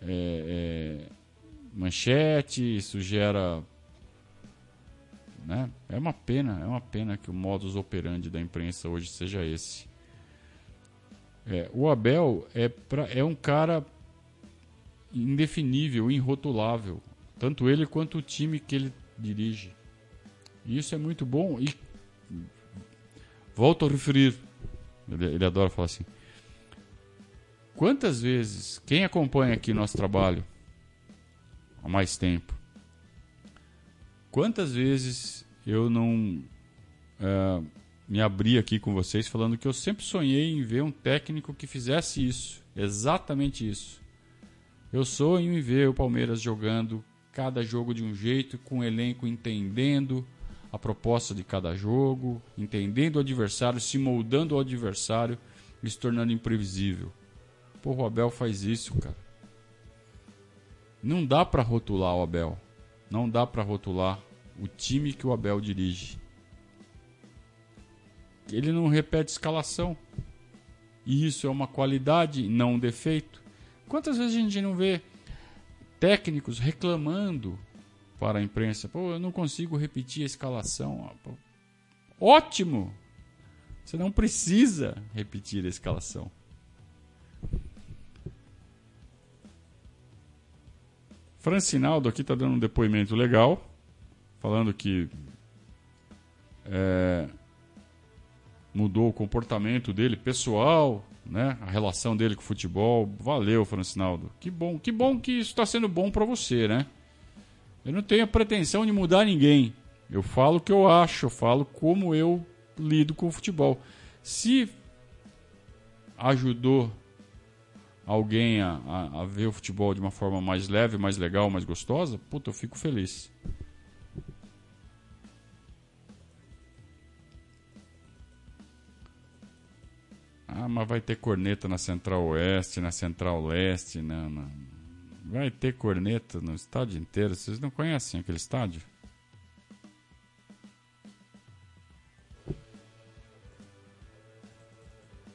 Speaker 1: é, é, manchete, isso gera. Né? É uma pena, é uma pena que o modus operandi da imprensa hoje seja esse. É, o Abel é, pra, é um cara indefinível, irrotulável. Tanto ele quanto o time que ele dirige. E isso é muito bom. E volto a referir, ele, ele adora falar assim. Quantas vezes, quem acompanha aqui nosso trabalho há mais tempo, quantas vezes eu não é, me abrir aqui com vocês falando que eu sempre sonhei em ver um técnico que fizesse isso, exatamente isso. Eu sonho em ver o Palmeiras jogando cada jogo de um jeito, com o elenco entendendo a proposta de cada jogo, entendendo o adversário, se moldando ao adversário e se tornando imprevisível. Porra, o Abel faz isso, cara. Não dá para rotular o Abel. Não dá para rotular o time que o Abel dirige. Ele não repete escalação. E isso é uma qualidade, não um defeito. Quantas vezes a gente não vê técnicos reclamando para a imprensa: pô, eu não consigo repetir a escalação. Ah, Ótimo! Você não precisa repetir a escalação. Francinaldo aqui está dando um depoimento legal, falando que é, mudou o comportamento dele pessoal, né? A relação dele com o futebol. Valeu, Francinaldo. Que bom, que bom que isso está sendo bom para você, né? Eu não tenho a pretensão de mudar ninguém. Eu falo o que eu acho, eu falo como eu lido com o futebol. Se ajudou alguém a, a, a, ver o futebol de uma forma mais leve, mais legal, mais gostosa, puta, eu fico feliz. Ah, mas vai ter corneta na Central Oeste, na Central Leste, na, na... vai ter corneta no estádio inteiro. Vocês não conhecem aquele estádio?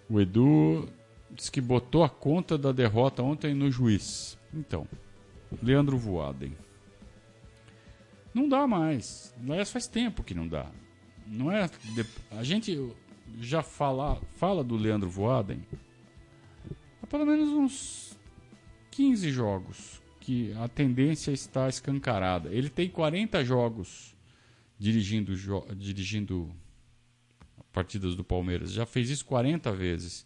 Speaker 1: O Edu disse que botou a conta da derrota ontem no juiz. Então, Leandro Voaden. Não dá mais. Aliás, faz tempo que não dá. Não é. A gente já fala, fala do Leandro Voaden há pelo menos uns 15 jogos que a tendência está escancarada. Ele tem 40 jogos dirigindo, dirigindo partidas do Palmeiras. Já fez isso 40 vezes.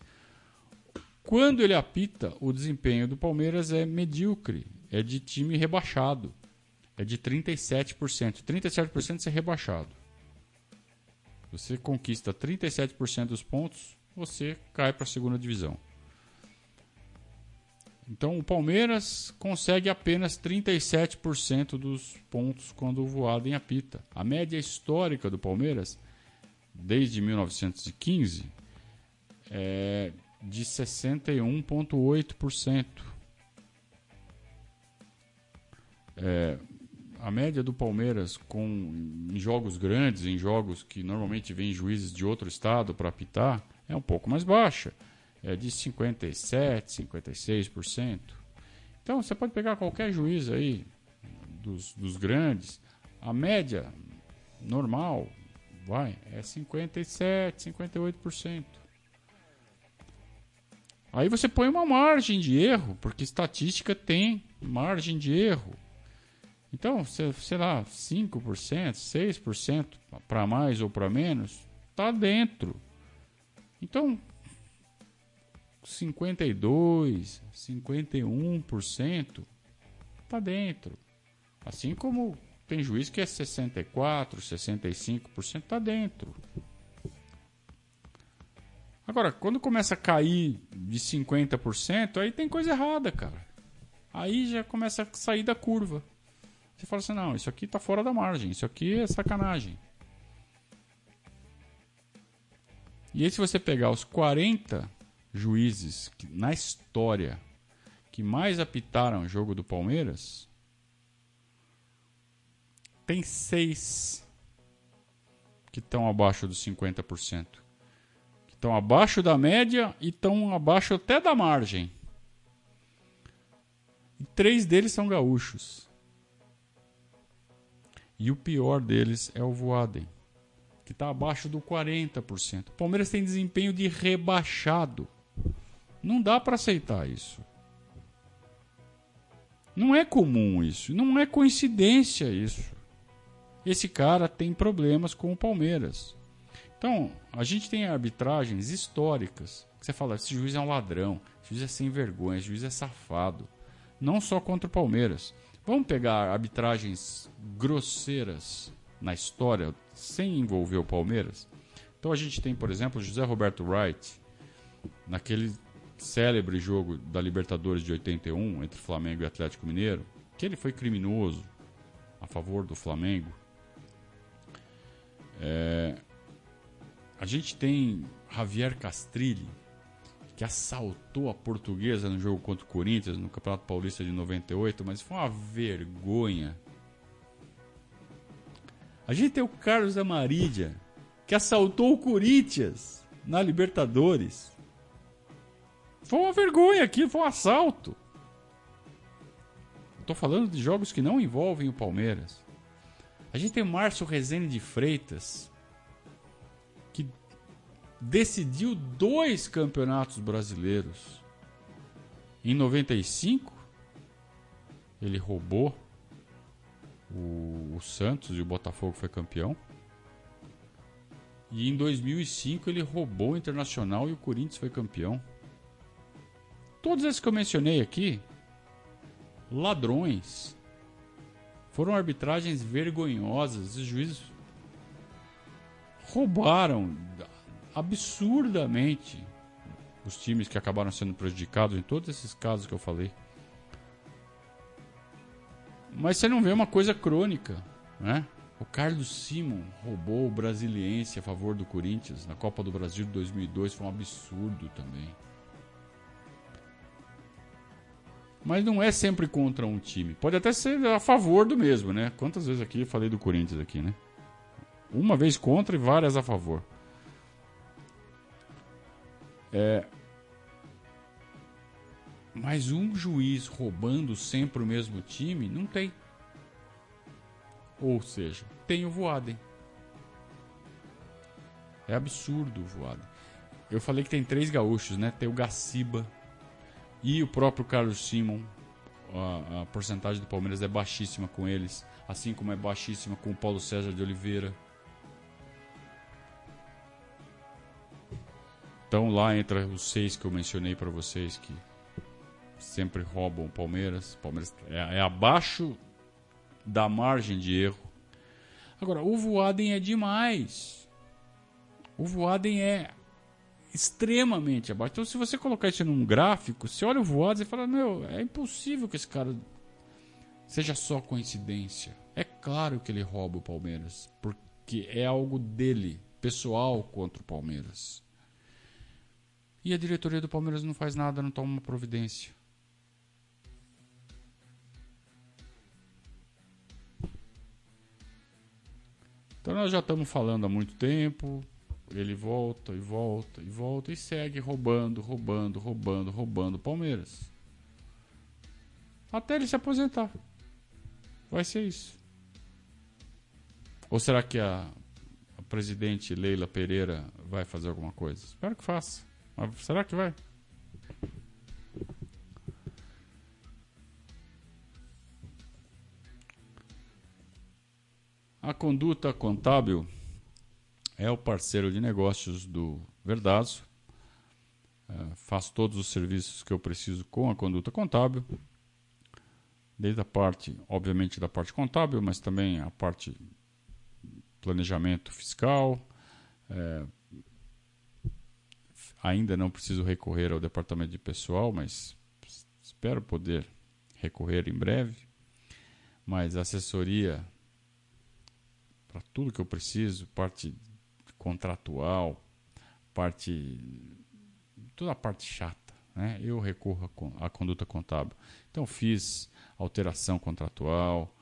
Speaker 1: Quando ele apita, o desempenho do Palmeiras é medíocre, é de time rebaixado. É de 37%. 37% ser rebaixado. Você conquista 37% dos pontos, você cai para a segunda divisão. Então o Palmeiras consegue apenas 37% dos pontos quando o Voaden apita. A média histórica do Palmeiras, desde 1915, é de 61,8%. É, a média do Palmeiras com em jogos grandes, em jogos que normalmente vêm juízes de outro estado para apitar, é um pouco mais baixa. É de 57, 56%. Então você pode pegar qualquer juiz aí dos, dos grandes, a média normal vai é 57, 58%. Aí você põe uma margem de erro, porque estatística tem margem de erro. Então, sei lá, 5%, 6% para mais ou para menos, está dentro. Então, 52, 51% está dentro. Assim como tem juiz que é 64, 65% está dentro. Agora, quando começa a cair de 50%, aí tem coisa errada, cara. Aí já começa a sair da curva. Você fala assim: não, isso aqui está fora da margem, isso aqui é sacanagem. E aí, se você pegar os 40 juízes que, na história que mais apitaram o jogo do Palmeiras, tem seis que estão abaixo dos 50%. Que estão abaixo da média e estão abaixo até da margem. E três deles são gaúchos. E o pior deles é o Voaden, que está abaixo do 40%. O Palmeiras tem desempenho de rebaixado. Não dá para aceitar isso. Não é comum isso, não é coincidência isso. Esse cara tem problemas com o Palmeiras. Então, a gente tem arbitragens históricas. Que você fala, esse juiz é um ladrão, esse juiz é sem vergonha, esse juiz é safado. Não só contra o Palmeiras. Vamos pegar arbitragens grosseiras na história, sem envolver o Palmeiras. Então a gente tem, por exemplo, José Roberto Wright, naquele célebre jogo da Libertadores de 81 entre Flamengo e Atlético Mineiro, que ele foi criminoso a favor do Flamengo. É, a gente tem Javier Castrilli, que assaltou a portuguesa no jogo contra o Corinthians, no Campeonato Paulista de 98, mas foi uma vergonha. A gente tem o Carlos Amarídia, que assaltou o Corinthians na Libertadores. Foi uma vergonha aqui, foi um assalto. Estou falando de jogos que não envolvem o Palmeiras. A gente tem o Márcio Rezende de Freitas, decidiu dois campeonatos brasileiros. Em 95, ele roubou o, o Santos e o Botafogo foi campeão. E em 2005 ele roubou o Internacional e o Corinthians foi campeão. Todos esses que eu mencionei aqui, ladrões. Foram arbitragens vergonhosas. Os juízes roubaram absurdamente os times que acabaram sendo prejudicados em todos esses casos que eu falei. Mas você não vê uma coisa crônica, né? O Carlos Simon roubou o Brasiliense a favor do Corinthians na Copa do Brasil de 2002, foi um absurdo também. Mas não é sempre contra um time. Pode até ser a favor do mesmo, né? Quantas vezes aqui eu falei do Corinthians aqui, né? Uma vez contra e várias a favor. É... Mas um juiz roubando sempre o mesmo time, não tem. Ou seja, tem o Voaden. É absurdo o Voaden. Eu falei que tem três gaúchos, né? Tem o Gaciba, e o próprio Carlos Simon, a, a porcentagem do Palmeiras é baixíssima com eles, assim como é baixíssima com o Paulo César de Oliveira. Então lá entra os seis que eu mencionei para vocês que sempre roubam o Palmeiras. Palmeiras é, é, abaixo da margem de erro. Agora, o Voaden é demais. O Voaden é extremamente abaixo. Então, se você colocar isso num gráfico, você olha o voado e fala: Meu, é impossível que esse cara seja só coincidência. É claro que ele rouba o Palmeiras, porque é algo dele, pessoal contra o Palmeiras. E a diretoria do Palmeiras não faz nada, não toma uma providência. Então nós já estamos falando há muito tempo, ele volta e volta e volta e segue roubando, roubando, roubando, roubando Palmeiras. Até ele se aposentar. Vai ser isso. Ou será que a, a presidente Leila Pereira vai fazer alguma coisa? Espero que faça. Mas será que vai? A conduta contábil é o parceiro de negócios do Verdazo. É, faço todos os serviços que eu preciso com a conduta contábil, desde a parte, obviamente, da parte contábil, mas também a parte planejamento fiscal. É, ainda não preciso recorrer ao departamento de pessoal, mas espero poder recorrer em breve. Mas assessoria para tudo que eu preciso, parte contratual, parte toda a parte chata, né? Eu recorro à conduta contábil. Então fiz alteração contratual,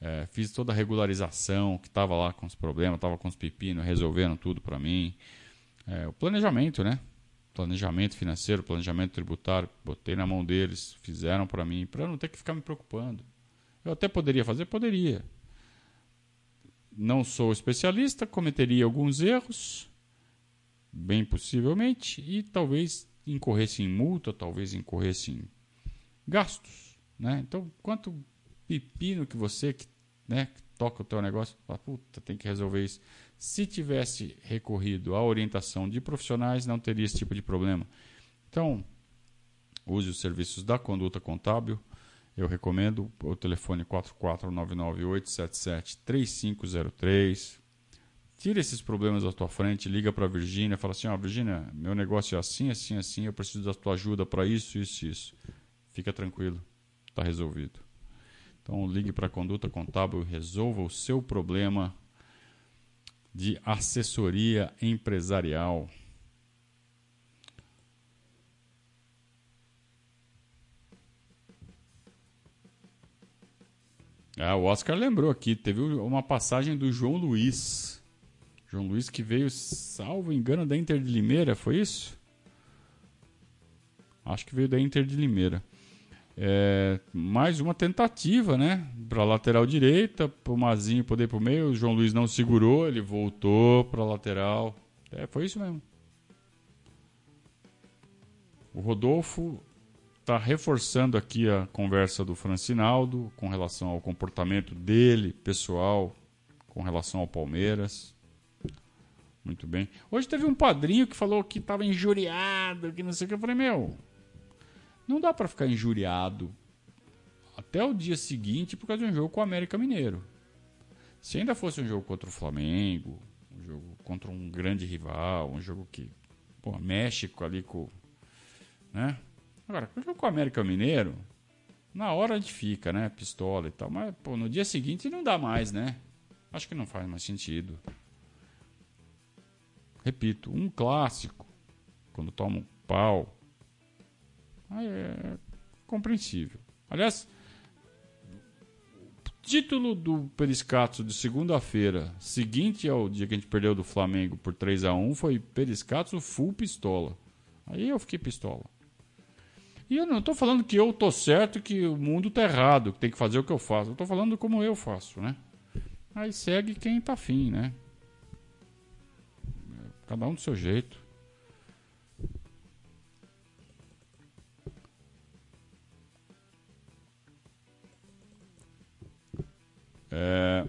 Speaker 1: é, fiz toda a regularização que estava lá com os problemas, estava com os pepinos, resolvendo tudo para mim. É, o planejamento, né? Planejamento financeiro, planejamento tributário, botei na mão deles, fizeram para mim, para não ter que ficar me preocupando. Eu até poderia fazer, poderia, não sou especialista, cometeria alguns erros, bem possivelmente, e talvez incorresse em multa, talvez incorresse em gastos. Né? Então, quanto pepino que você que, né, que toca o teu negócio, fala, puta, tem que resolver isso. Se tivesse recorrido à orientação de profissionais, não teria esse tipo de problema. Então, use os serviços da conduta contábil eu recomendo o telefone 44998773503. tira esses problemas da tua frente, liga para a Virgínia, fala assim: "Ó, oh, Virgínia, meu negócio é assim, assim, assim, eu preciso da tua ajuda para isso, isso, isso". Fica tranquilo, está resolvido. Então ligue para a Conduta Contábil resolva o seu problema de assessoria empresarial. Ah, o Oscar lembrou aqui, teve uma passagem do João Luiz. João Luiz que veio, salvo engano, da Inter de Limeira, foi isso? Acho que veio da Inter de Limeira. É, mais uma tentativa, né? Para lateral direita, para o Mazinho poder ir para o meio. O João Luiz não segurou, ele voltou para lateral. É, foi isso mesmo. O Rodolfo está reforçando aqui a conversa do Francinaldo com relação ao comportamento dele, pessoal, com relação ao Palmeiras. Muito bem. Hoje teve um padrinho que falou que estava injuriado, que não sei o que. Eu falei, meu, não dá para ficar injuriado até o dia seguinte por causa de um jogo com o América Mineiro. Se ainda fosse um jogo contra o Flamengo, um jogo contra um grande rival, um jogo que, pô, México ali com, né? Agora, com o América Mineiro, na hora a gente fica, né? Pistola e tal. Mas, pô, no dia seguinte não dá mais, né? Acho que não faz mais sentido. Repito, um clássico, quando toma um pau, é compreensível. Aliás, o título do Periscato de segunda-feira, seguinte ao dia que a gente perdeu do Flamengo por 3 a 1 foi Periscato full pistola. Aí eu fiquei pistola. E eu não estou falando que eu tô certo que o mundo tá errado, que tem que fazer o que eu faço. Eu estou falando como eu faço, né? Aí segue quem tá afim, né? Cada um do seu jeito. É,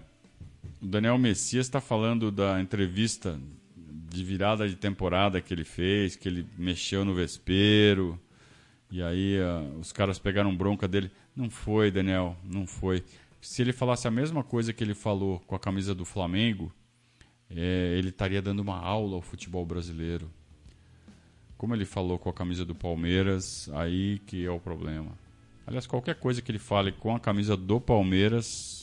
Speaker 1: o Daniel Messias está falando da entrevista de virada de temporada que ele fez, que ele mexeu no vespeiro e aí uh, os caras pegaram bronca dele. Não foi, Daniel, não foi. Se ele falasse a mesma coisa que ele falou com a camisa do Flamengo, é, ele estaria dando uma aula ao futebol brasileiro. Como ele falou com a camisa do Palmeiras, aí que é o problema. Aliás, qualquer coisa que ele fale com a camisa do Palmeiras,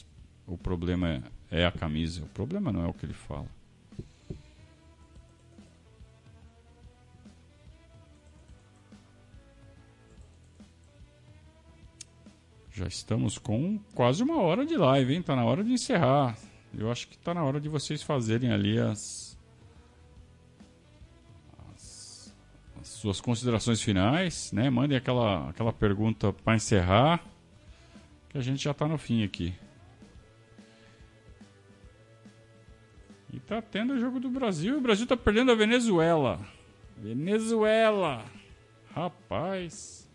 Speaker 1: o problema é, é a camisa. O problema não é o que ele fala. Já estamos com quase uma hora de live, hein? Tá na hora de encerrar. Eu acho que tá na hora de vocês fazerem ali as, as, as suas considerações finais, né? Mandem aquela, aquela pergunta para encerrar, que a gente já tá no fim aqui. E tá tendo o jogo do Brasil. O Brasil tá perdendo a Venezuela. Venezuela. Rapaz.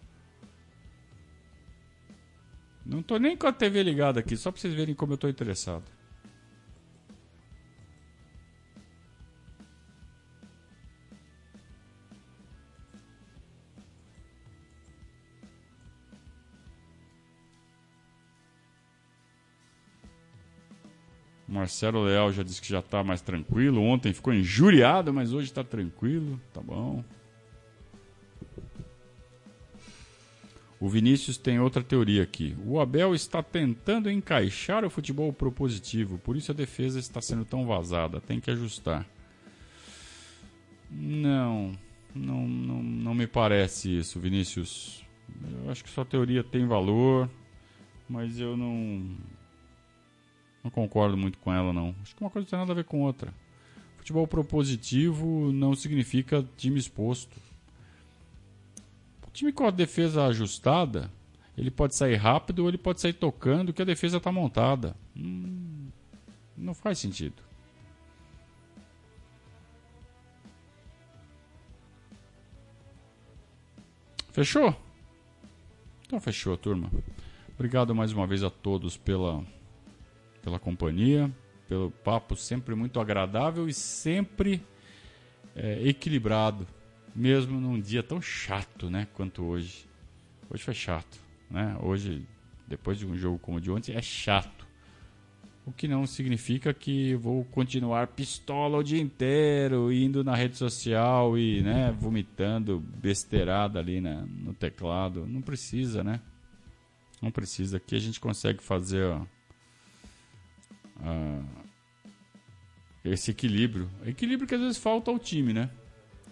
Speaker 1: Não tô nem com a TV ligada aqui, só pra vocês verem como eu tô interessado. Marcelo Leal já disse que já tá mais tranquilo. Ontem ficou injuriado, mas hoje tá tranquilo. Tá bom. O Vinícius tem outra teoria aqui. O Abel está tentando encaixar o futebol propositivo, por isso a defesa está sendo tão vazada. Tem que ajustar. Não, não, não, não me parece isso, Vinícius. Eu acho que sua teoria tem valor, mas eu não, não concordo muito com ela, não. Acho que uma coisa não tem nada a ver com outra. Futebol propositivo não significa time exposto. O time com a defesa ajustada, ele pode sair rápido ou ele pode sair tocando que a defesa está montada. Hum, não faz sentido. Fechou? Então fechou, turma. Obrigado mais uma vez a todos pela, pela companhia, pelo papo sempre muito agradável e sempre é, equilibrado mesmo num dia tão chato, né, quanto hoje. Hoje foi chato, né? Hoje, depois de um jogo como o de ontem, é chato. O que não significa que vou continuar pistola o dia inteiro, indo na rede social e né, vomitando besteirada ali né, no teclado. Não precisa, né? Não precisa. Aqui a gente consegue fazer ó, esse equilíbrio. Equilíbrio que às vezes falta ao time, né?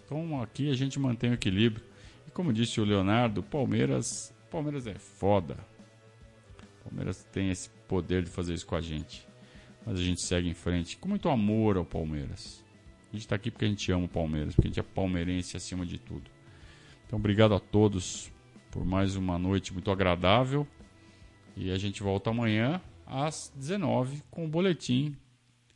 Speaker 1: Então aqui a gente mantém o equilíbrio. E como disse o Leonardo, Palmeiras, Palmeiras é foda. Palmeiras tem esse poder de fazer isso com a gente. Mas a gente segue em frente com muito amor ao Palmeiras. A gente está aqui porque a gente ama o Palmeiras, porque a gente é palmeirense acima de tudo. Então, obrigado a todos por mais uma noite muito agradável. E a gente volta amanhã às 19 com o boletim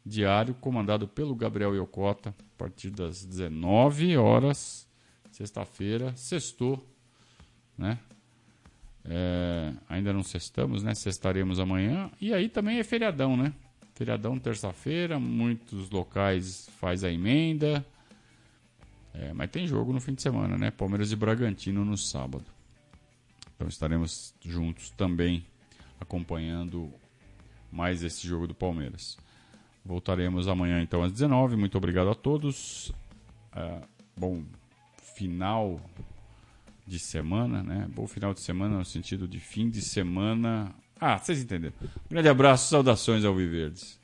Speaker 1: diário comandado pelo Gabriel Iocota a partir das 19 horas, sexta-feira, sextou, né? É, ainda não sextamos, né? Sextaremos amanhã. E aí também é feriadão, né? Feriadão terça-feira, muitos locais faz a emenda. É, mas tem jogo no fim de semana, né? Palmeiras e Bragantino no sábado. Então estaremos juntos também acompanhando mais esse jogo do Palmeiras. Voltaremos amanhã então às 19 Muito obrigado a todos. É, bom final de semana, né? Bom final de semana no sentido de fim de semana. Ah, vocês entenderam. grande abraço, saudações ao Viverdes.